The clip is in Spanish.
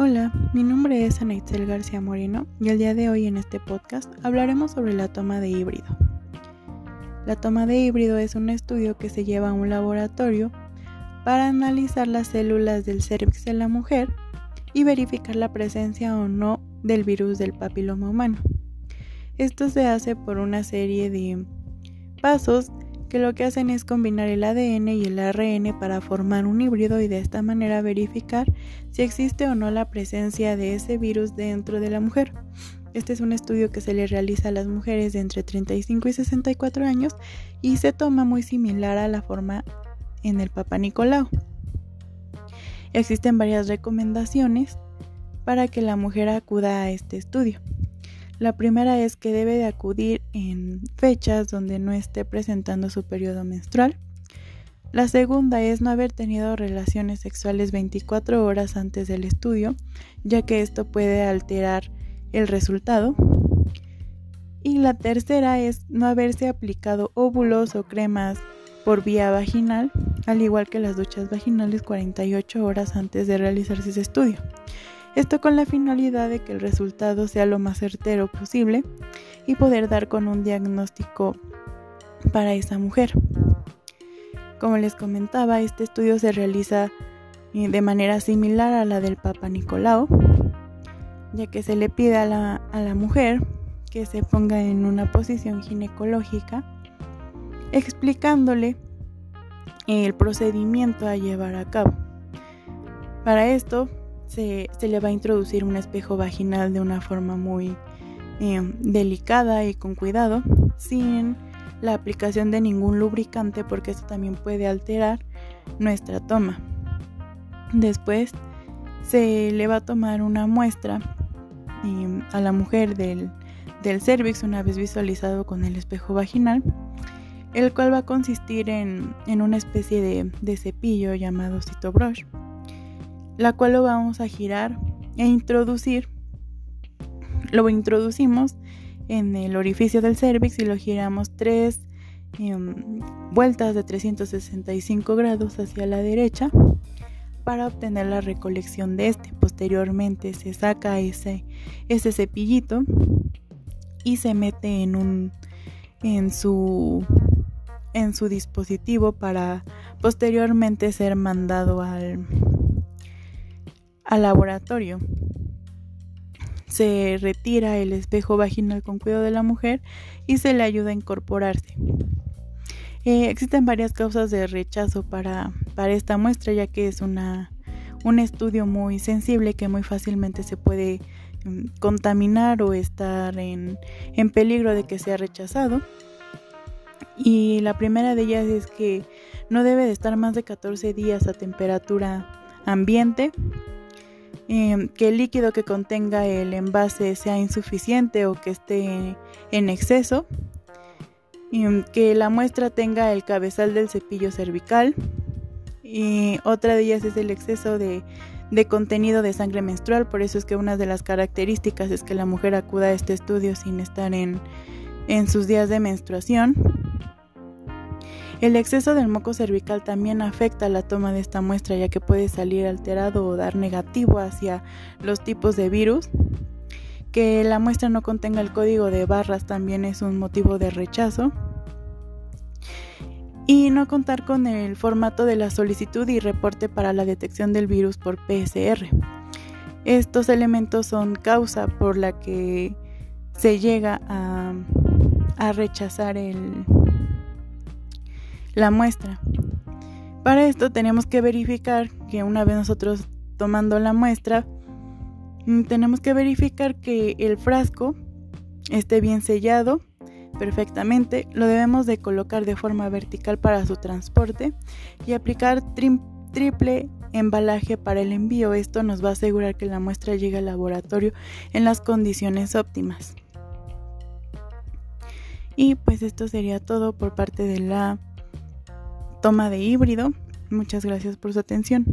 Hola, mi nombre es Anaitzel García Moreno y el día de hoy en este podcast hablaremos sobre la toma de híbrido. La toma de híbrido es un estudio que se lleva a un laboratorio para analizar las células del cervix de la mujer y verificar la presencia o no del virus del papiloma humano. Esto se hace por una serie de pasos que lo que hacen es combinar el ADN y el ARN para formar un híbrido y de esta manera verificar si existe o no la presencia de ese virus dentro de la mujer. Este es un estudio que se le realiza a las mujeres de entre 35 y 64 años y se toma muy similar a la forma en el Papa Nicolau. Existen varias recomendaciones para que la mujer acuda a este estudio. La primera es que debe de acudir en fechas donde no esté presentando su periodo menstrual. La segunda es no haber tenido relaciones sexuales 24 horas antes del estudio, ya que esto puede alterar el resultado. Y la tercera es no haberse aplicado óvulos o cremas por vía vaginal, al igual que las duchas vaginales 48 horas antes de realizarse ese estudio. Esto con la finalidad de que el resultado sea lo más certero posible y poder dar con un diagnóstico para esa mujer. Como les comentaba, este estudio se realiza eh, de manera similar a la del Papa Nicolau, ya que se le pide a la, a la mujer que se ponga en una posición ginecológica, explicándole el procedimiento a llevar a cabo. Para esto se, le va a introducir un espejo vaginal de una forma muy eh, delicada y con cuidado, sin la aplicación de ningún lubricante porque esto también puede alterar nuestra toma. Después se le va a tomar una muestra eh, a la mujer del, del cervix una vez visualizado con el espejo vaginal, el cual va a consistir en, una especie de, de cepillo llamado citobrush la cual lo vamos a girar e introducir. Lo introducimos en el orificio del cervix y lo giramos tres em, vueltas de 365 grados hacia la derecha para obtener la recolección de este. Posteriormente se saca ese, ese cepillito y se mete en un en su en su dispositivo para posteriormente ser mandado al al laboratorio. Se retira el espejo vaginal con cuidado de la mujer y se le ayuda a incorporarse. Eh, existen varias causas de rechazo para, para esta muestra ya que es una, un estudio muy sensible que muy fácilmente se puede mm, contaminar o estar en, en peligro de que sea rechazado. Y la primera de ellas es que no debe de estar más de 14 días a temperatura ambiente Em, que el líquido que contenga el envase sea insuficiente o que esté en exceso, em, que la muestra tenga el cabezal del cepillo cervical y otra de ellas es el exceso de, contenido de sangre menstrual, por eso es que una de las características es que la mujer acuda a este estudio sin estar en sus días de menstruación. El exceso del moco cervical también afecta la toma de esta muestra ya que puede salir alterado o dar negativo hacia los tipos de virus. Que la muestra no contenga el código de barras también es un motivo de rechazo. Y no contar con el formato de la solicitud y reporte para la detección del virus por PSR. Estos elementos son causa por la que se llega a, a rechazar el, la muestra. Para esto tenemos que verificar que una vez nosotros tomando la muestra, mm, tenemos que verificar que el frasco esté bien sellado perfectamente. Lo debemos de colocar de forma vertical para su transporte y aplicar triple embalaje para el envío. Esto nos va a asegurar que la muestra llegue al laboratorio en las condiciones óptimas. Y pues esto sería todo por parte de la toma de híbrido. Muchas gracias por su atención.